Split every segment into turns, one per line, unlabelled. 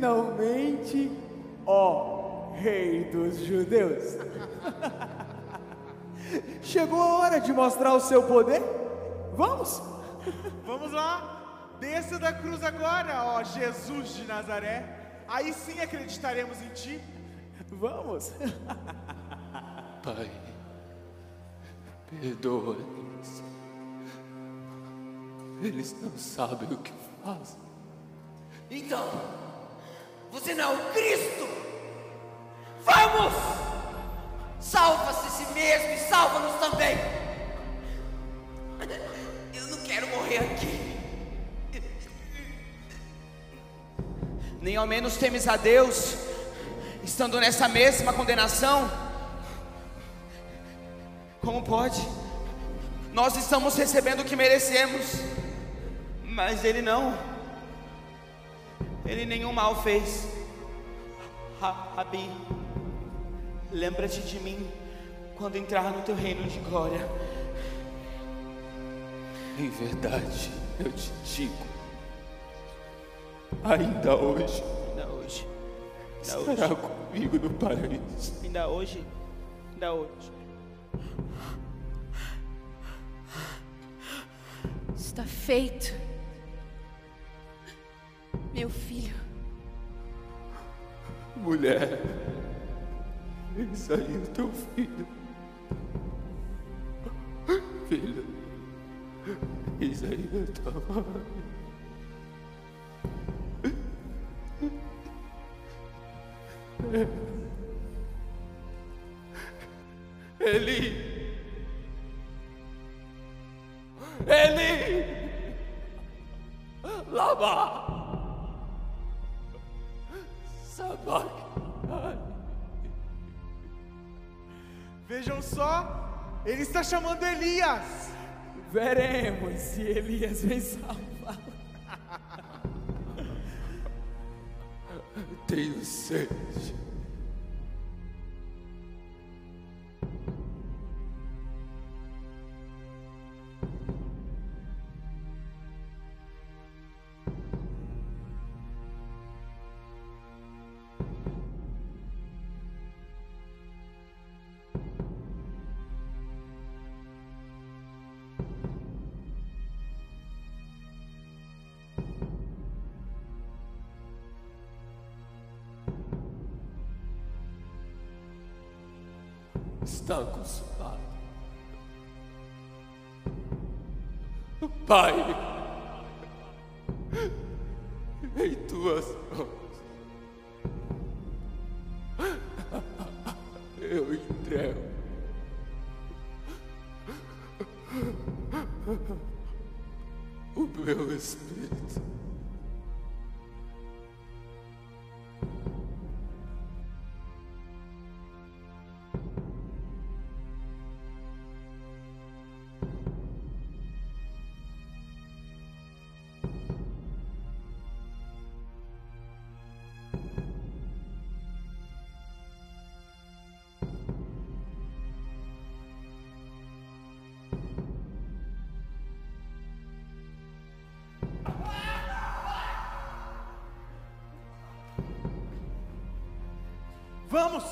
Finalmente, ó Rei dos Judeus. Chegou a hora de mostrar o seu poder? Vamos?
Vamos lá. Desça da cruz agora, ó Jesus de Nazaré. Aí sim acreditaremos em ti.
Vamos.
Pai, perdoa-lhes. Eles não sabem o que fazem.
Então, você não é o Cristo? Vamos! Salva-se a si mesmo e salva-nos também. Eu não quero morrer aqui. Nem ao menos temes a Deus, estando nessa mesma condenação. Como pode? Nós estamos recebendo o que merecemos, mas Ele não. Ele nenhum mal fez. Rabi, lembra-te de mim quando entrar no teu reino de glória.
Em verdade, eu te digo, ainda hoje
Ainda hoje, ainda
estará
hoje,
comigo no paraíso.
ainda hoje, ainda hoje.
Está feito. Meu filho,
Mulher, eis aí o teu filho.
Só, ele está chamando Elias.
Veremos se Elias vem salvar.
Tenho sede. Está consumado. Pai, em tuas mãos, eu entrego o meu espírito.
Vamos!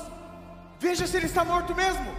Veja se ele está morto mesmo.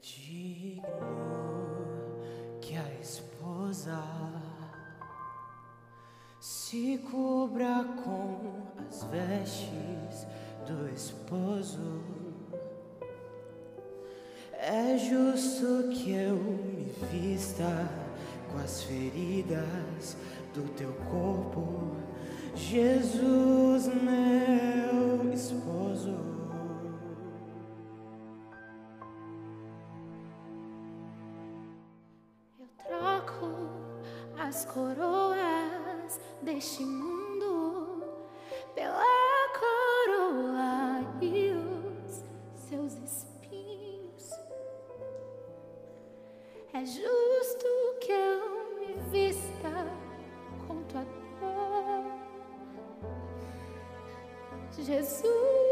Digno que a esposa se cubra com as vestes do esposo. É justo que eu me vista com as feridas do teu corpo, Jesus, meu esposo.
Coroas deste mundo pela coroa e os seus espinhos. É justo que eu me vista com tua dor, Jesus,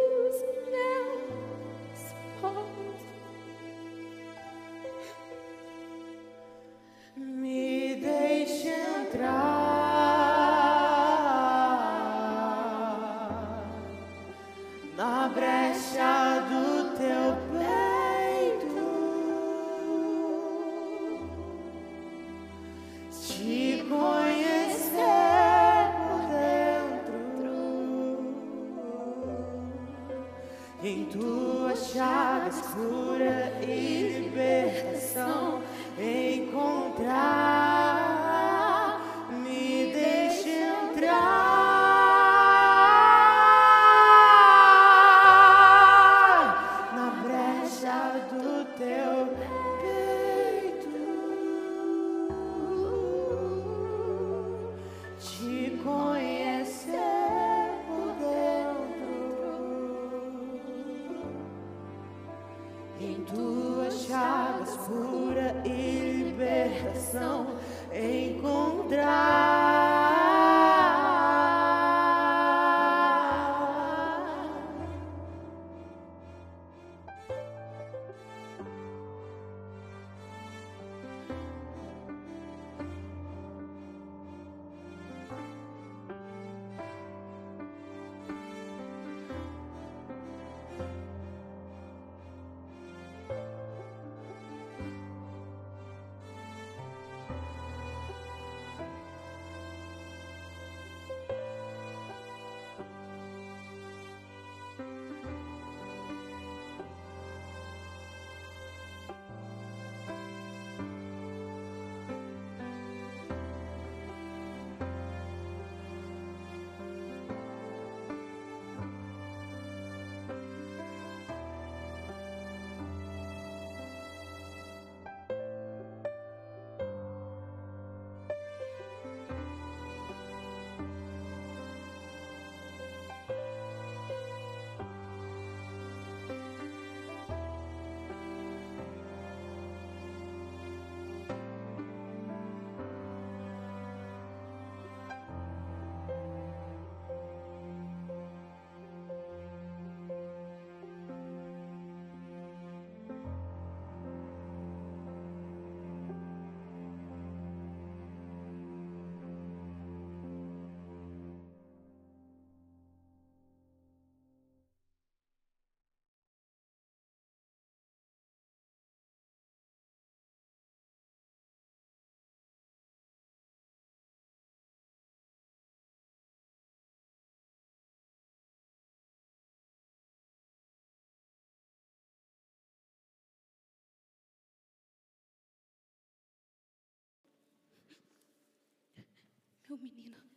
Meu
menino.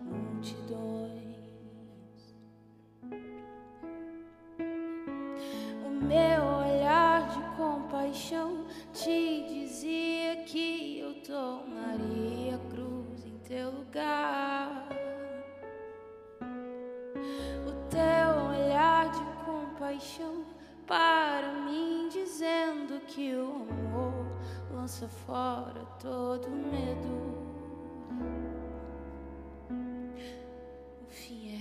multidões. O
meu olhar de compaixão te dizia que eu tomaria a cruz em teu lugar. O teu olhar de compaixão para mim dizendo que o amor lança fora todo medo. O fim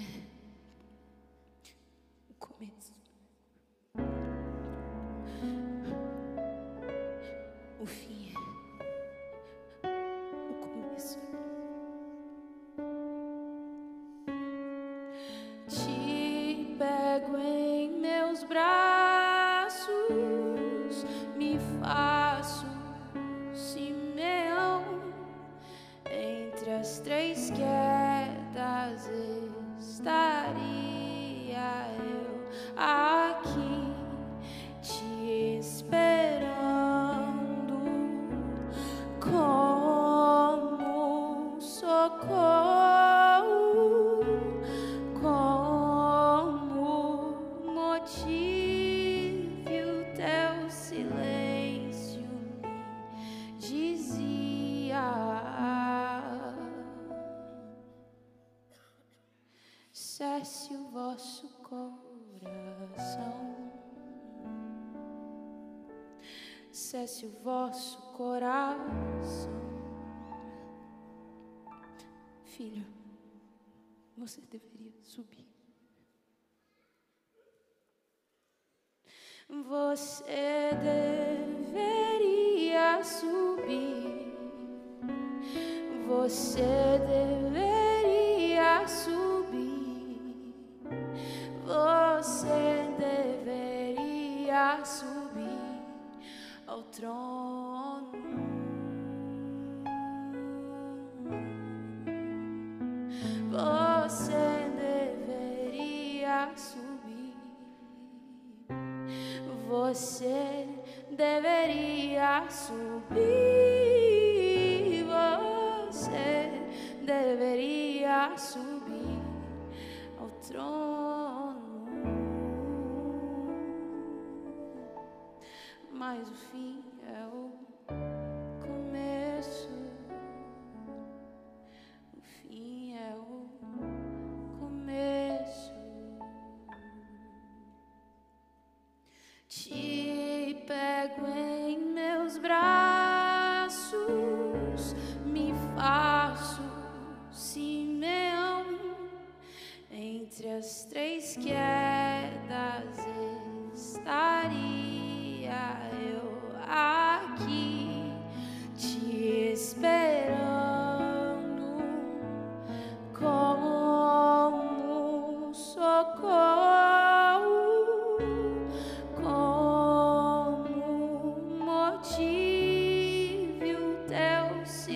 cesse o vosso coração, filho. Você deveria subir. Você deveria subir. Você deveria subir. Você deveria subir Mas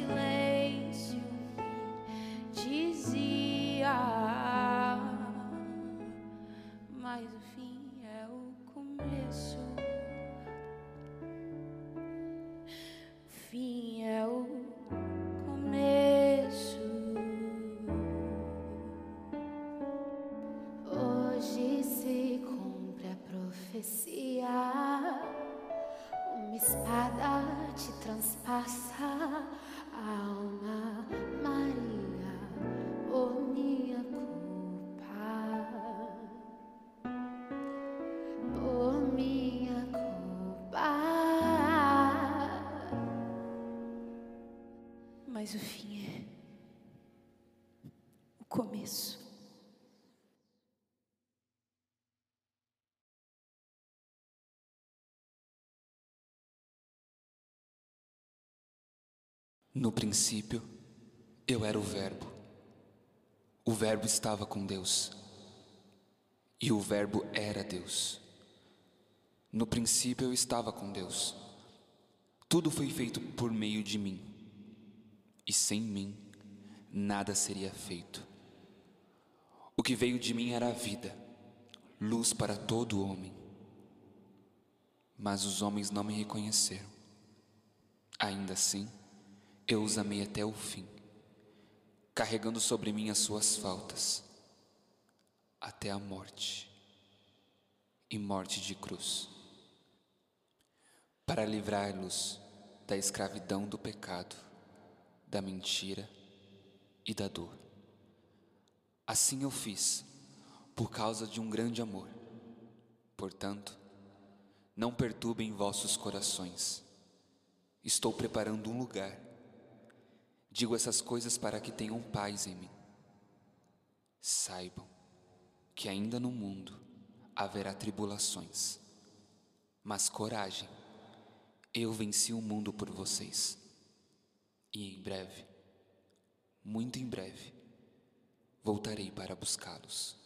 teu Mas o fim é o começo.
No princípio, eu era o Verbo. O Verbo estava com Deus. E o Verbo era Deus. No princípio, eu estava com Deus. Tudo foi feito por meio de mim. E sem mim, nada seria feito. O que veio de mim era a vida, luz para todo homem. Mas os homens não me reconheceram. Ainda assim, eu os amei até o fim, carregando sobre mim as suas faltas, até a morte e morte de cruz. para livrá-los da escravidão do pecado, da mentira e da dor. Assim eu fiz, por causa de um grande amor. Portanto, não perturbem vossos corações. Estou preparando um lugar. Digo essas coisas para que tenham paz em mim. Saibam que ainda no mundo haverá tribulações, mas coragem, eu venci o mundo por vocês. E em breve, muito em breve, voltarei para buscá-los.